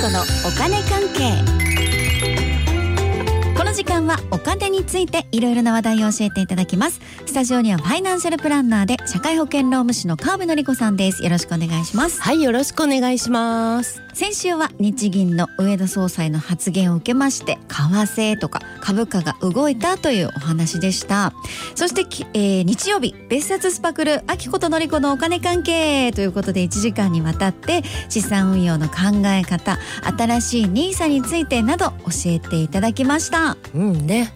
子のお金関係。この時間はお金についていろいろな話題を教えていただきます。スタジオにはファイナンシャルプランナーで社会保険労務士の川辺典子さんです。よろしくお願いします。はいよろしくお願いします。先週は日銀の上田総裁の発言を受けまして為替とか株価が動いたというお話でした。そして、えー日曜日別冊スパクル秋子とのり子のお金関係ということで1時間にわたって資産運用の考え方新しいニーサについてなど教えていただきました。うんね。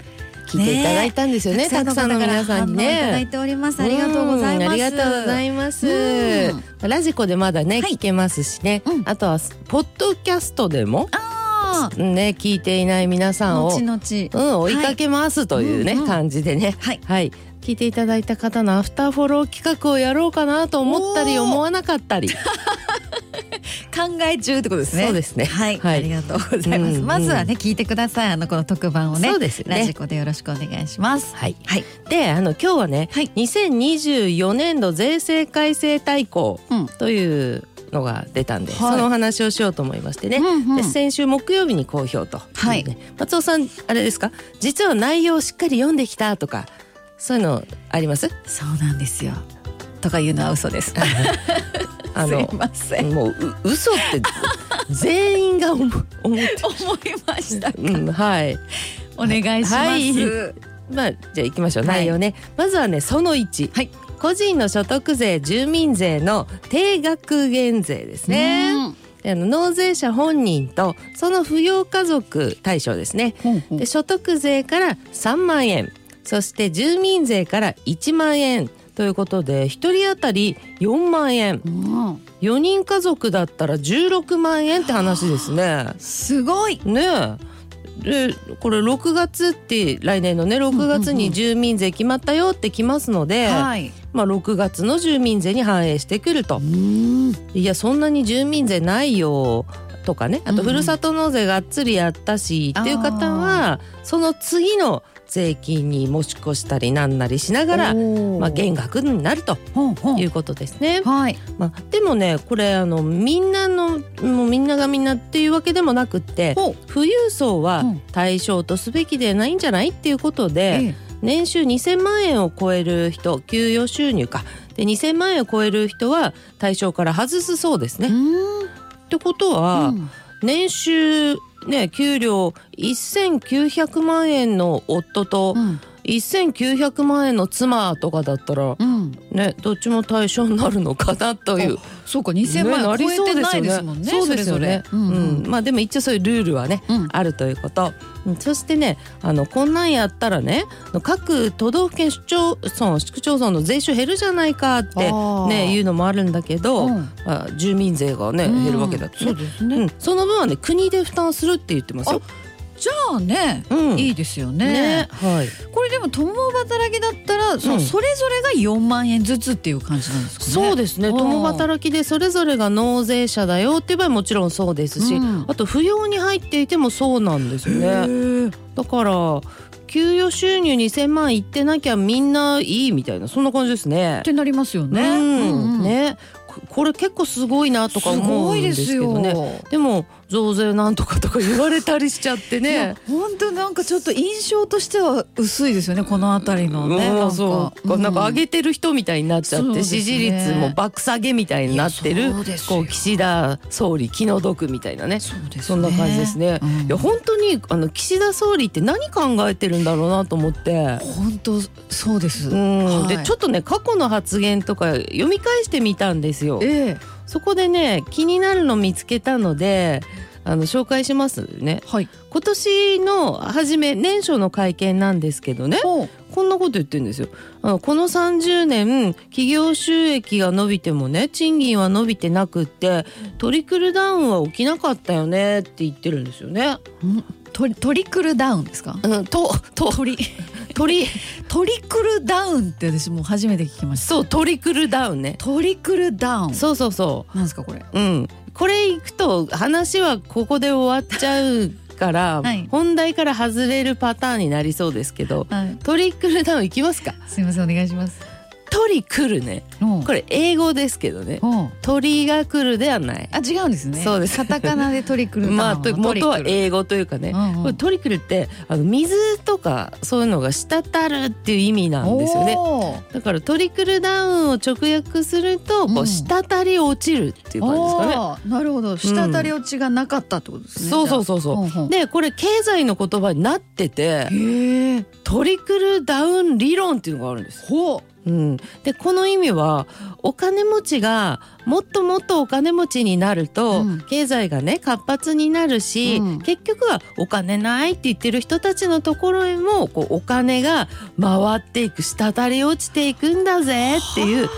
聞いていただいたんですよねたくさんの皆さんに反応いただいねております。ありがとうございます。んありがとうございます。うラジコでまだね、はい。聞けますしね、うん。あとはポッドキャストでもあね聞いていない皆さあんを後々。うん、追いかけますというね、感じでね、はい。はい、聞いていただいた方のアフターフォロー企画をやろうかなと思ったり思わなかったり、考え中ってことですね。そうですね。はい、はい。ありがとうございます、うんうんまずはね聞いてください。あのこの特番をねそうですね。ラジコでよろしくお願いします。はい、はい。であの今日はね、はい。2024年度税制改正大綱うん。というのが出たんで、はい。そのお話をしようと思いましてね、うんうん。で先週木曜日に公表と、はい。ね。松尾さんあれですか？実は内容をしっかり読んできたとかそういうのあります？そうなんですよ。とか言うのは嘘です あのすいませんもうう嘘って全員が思思って思いましたうん、はい。お願いします、はいまあじゃあ行きましょう。はい内容ね。まずはねその1。はい個人の所得税住民税の定額減税ですね。あの納税者本人とその扶養家族対象ですね。ほうほうで所得税から3万円、そして住民税から1万円ということで一人当たり4万円。うん。4人家族だったら16万円って話ですね。すごい。ねえ。でこれ6月って来年のね6月に住民税決まったよってきますので、はい。まあ、6月の住民税に反映してくると。うん。いやそんなに住民税ないよとかね。あうんうん。とふるさと納税がっつりやったし、っていう方はその次の税金に持ち越したりなんなりしながら、まあ、減額になるということですね。はい。まあ、でもねこれあのみんなのもうみんながみんなっていうわけでもなくって富裕層はうん。対象とすべきでないんじゃないっていうことで、ええ。年収2,000万円を超える人給与収入か。で2,000万円を超える人は対象から外すそうですね。うんってことは、うん。年収ね給料1,900万円の夫とうん1,900万円の妻とかだったらうん。ねどっちも対象になるのかなという。そうか2000万円超えてないですもんねそうですよね。それぞれ。うんまあでも一応そういうルールはね、うん。あるということ。うんそしてね、あのこんなんやったらね、各都道府県市町村市区町村の税収減るじゃないかってね言うのもあるんだけど、うん。あ住民税がね減るわけだってね。そうですね。うん、その分はね国で負担するって言ってますよ。じゃあねうん、いいですよね。ね、はい。これでも共働きだったらそうん。それぞれが4万円ずつっていう感じなんですかね。そうですね。うん共働きでそれぞれが納税者だよって言えばもちろんそうですし、うん。あと扶養に入っていてもそうなんですね。ー。だから給与収入2,000万いってなきゃみんないいみたいなそんな感じですね。っ。てなりますよね。うんうんうん。ねここれ結構すごいなとかす思うんでごいですすけどね。よ。でも増税なんとかとか言われたりしちゃってね。本当なんかちょっと印象としては薄いですよねこの辺りのね。うんなんかそう。か、なんか上げてる人みたいになっちゃって、ね。支持率も爆下げみたいになっているこう岸田総理気の毒みたいなね。そうですね。そんな感じですね。うん。いや本当にあの岸田総理って何考えてるんだろうなと思って。本当そうです。うん。はい。でちょっとね過去の発言とか読み返してみたんですよ。ええそこでね気になるの見つけたのであの紹介しますね。はい今年の初め年初の会見なんですけどねこんなこと言ってるんですよ。あのこの30年企業収益が伸びてもね賃金は伸びてなくってトリクルダウンは起きなかったよねって言ってるんですよね。ん？トリトリクルダウンですか？うん、ととトリトリトリクルダウンって私もう初めて聞きました。そうトリクルダウンね。トリクルダウン。そうそうそう。なんですかこれ？うん、これいくと話はここで終わっちゃうから、はい。本題から外れるパターンになりそうですけどはい。トリクルダウンいきますか？すみませんお願いします鳥来るね。うん。これ英語ですけどね。うん。鳥が来るではない。あ違うんですね。そうです。カタカナでトリクルまあと元は英語というかね、うんうん。これトリクルってあの水とかそういうのが滴るっていう意味なんですよね。だからトリクルダウンを直訳するとこうん。う滴り落ちるっていう感じですかね、あーなるほど。滴り落ちがなかったってことですね、そうそうそうそう。でこれ経済の言葉になっててトリクルダウン理論っていうのがあるんです。ほうん、でこの意味はお金持ちがもっともっとお金持ちになると、うん。経済がね活発になるし、うん。結局はお金ないって言ってる人たちのところへもこうお金が回っていく滴り落ちていくんだぜっていう考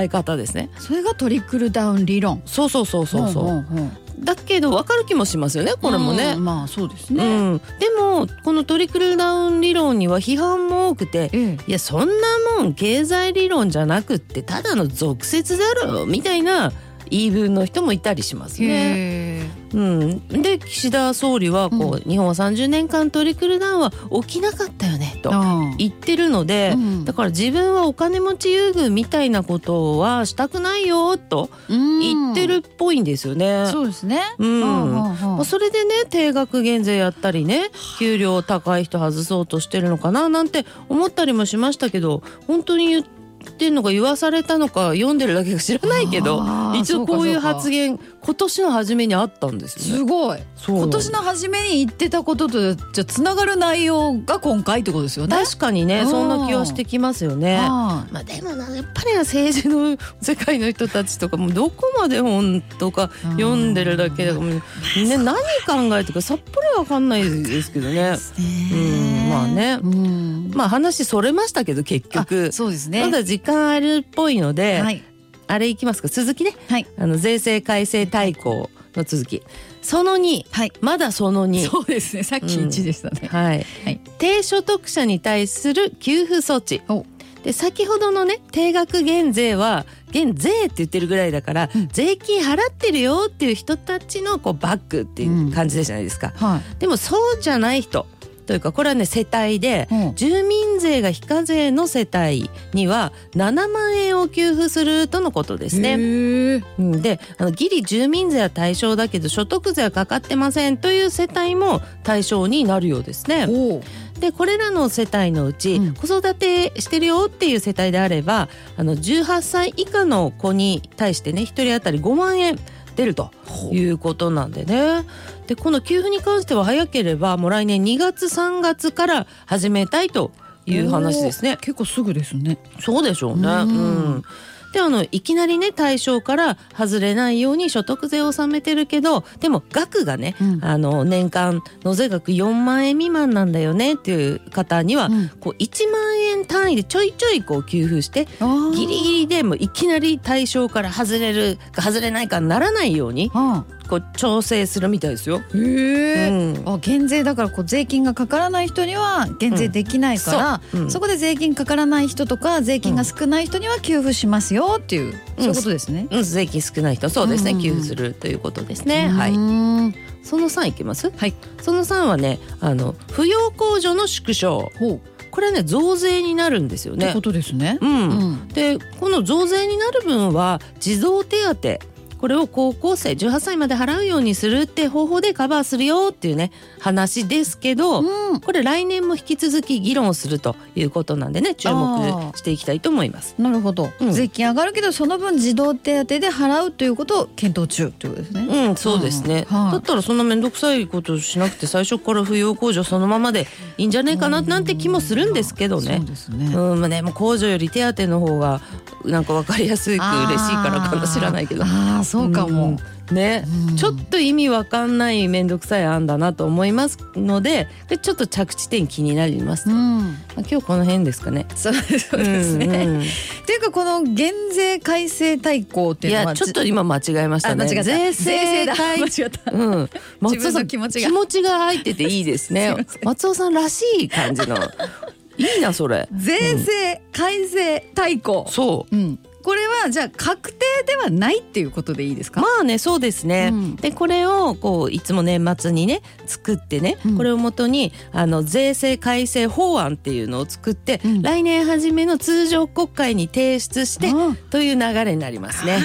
え方ですね。うそれがトリクルダウン理論。そうそうそうそうそう。ほんほんほんだけど分かる気もしますよねこれもね。うんまあそうですうね、ん、でもこのトリクルダウン理論には批判も多くてええ。いやそんなもん経済理論じゃなくってただの俗説だろみたいな言い分の人もいたりしますね。うん、で岸田総理はこう、日本は30年間トリクルダウンは起きなかったよねとあ言ってるので、うん。だから自分はお金持ち優遇みたいなことはしたくないよと言ってるっぽいんですよね。そうですね。うん。まあ、それでね定額減税やったりね給料高い人外そうとしてるのかななんて思ったりもしましたけど本当に言ってんのか言わされたのか読んでるだけか知らないけど一応こういう発言今年の初めにあったんですよね。すごい。今年の初めに言ってたこととじゃあつながる内容が今回ってことですよね？確かにねうん。そんな気はしてきますよね。はいまあでもなやっぱり政治の世界の人たちとかもどこまで本当か読んでるだけだかね何考えてるかさっぱりわかんないですけどね。うんまあね。うんまあ話それましたけど結局。あそうですね。まだ時間あるっぽいので、はい。あれいきますか？続きね。はい。あの税制改正大綱の続き。その2はい。まだその2そうですね。さっき一でしたね。はい、はい。低所得者に対する給付措置。お。で先ほどのね定額減税は減税って言ってるぐらいだから、うん。税金払ってるよっていう人たちのこうバックっていう感じじゃないですか、はい。でもそうじゃない人というかこれはね世帯で、うん。住民税が非課税の世帯には7万円を給付するとのことですね。であのギリ住民税は対象だけど所得税はかかってませんという世帯も対象になるようですね。でこれらの世帯のうち、うん。子育てしてるよっていう世帯であればあの18歳以下の子に対してね1人当たり5万円出るということなんでね。でこの給付に関しては早ければもう来年2月3月から始めたいという話ですね。結構すぐですね。そうでしょうね。ううんん。であのいきなりね対象から外れないように所得税を納めてるけどでも額がね、うん。あの年間の税額4万円未満なんだよねっていう方には、うん。こう1万円単位でちょいちょいこう給付してギリギリでもいきなり対象から外れるか外れないかならないようにあこう調整するみたいですよ。へえ、うんあ減税だからこう税金がかからない人には減税できないから、そううんそこで税金かからない人とか税金が少ない人には給付しますよっていう、そういうことですね。うん、税金少ない人そうですね、うん給付するということですね。はい、い。その3いきます？はい。その3はねあの扶養控除の縮小ほう。これはね増税になるんですよねってこ。とですね。うんうん。でこの増税になる分は児童手当これを高校生18歳まで払うようにするって方法でカバーするよっていうね話ですけど、うん。これ来年も引き続き議論するということなんでね注目していきたいと思います。なるほど、うん税金上がるけどその分児童手当で払うということを検討中ということですね。うん、そうですね、うんはいだったらそんな面倒くさいことしなくて最初から扶養控除そのままでいいんじゃないかななんて気もするんですけどねそう。んまあね、もう控除より手当の方がなんか分かりやすく嬉しいからかもしれないけど。ああそうかも。うんね、うんちょっと意味わかんない面倒くさい案だなと思いますのででちょっと着地点気になります、うまあ、ん。今日この辺ですかね。そうですね。うんうんっていうかこの減税改正大綱っていいうのはやちょっと今間違えましたね。あ間違税税制改間違った。うん、松尾さん気持ちが気持ちが入ってていいですね 松尾さんらしい感じのいいなそれ。税制改正大綱。そう。うん。これはじゃあ確定ではないっていうことでいいですか、まあねそうですね、うん。でこれをこういつも年末にね作ってね、うん。これをもとにあの税制改正法案っていうのを作って、うん。来年初めの通常国会に提出してあという流れになりますね。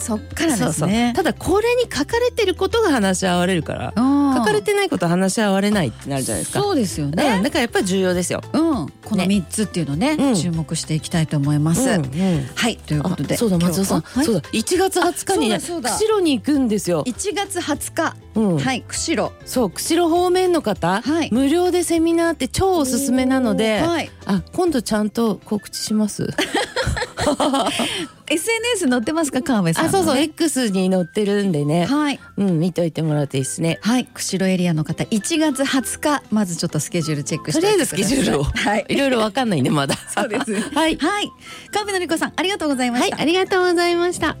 そっからそうそう。ですねただこれに書かれてることが話し合われるから書書かれてないことは話し合われないってなるじゃないですか。そうですようん。ねだからやっぱり重要ですよ。うん www.thebrainfeed.com. このね。三つっていうのねうん。注目していきたいと思います、うんうん。はいということであそうだ松尾さん、は？はい。そうだ。1月20日にね釧路に行くんですよ。1月20日、うん。はい釧路。そう釧路方面の方、はい。無料でセミナーって超おすすめなので、はい。あ今度ちゃんと告知します？SNS 載ってますか川辺さんあそうそうね X に載ってるんでね、はい。うん見といてもらうといいですね。はい釧路エリアの方1月20日まずちょっとスケジュールチェックしてとりあえずスケジュールを。はいいろいろわかんないねまだ。そうです はいはい川辺典子さんありがとうございました、はいありがとうございました。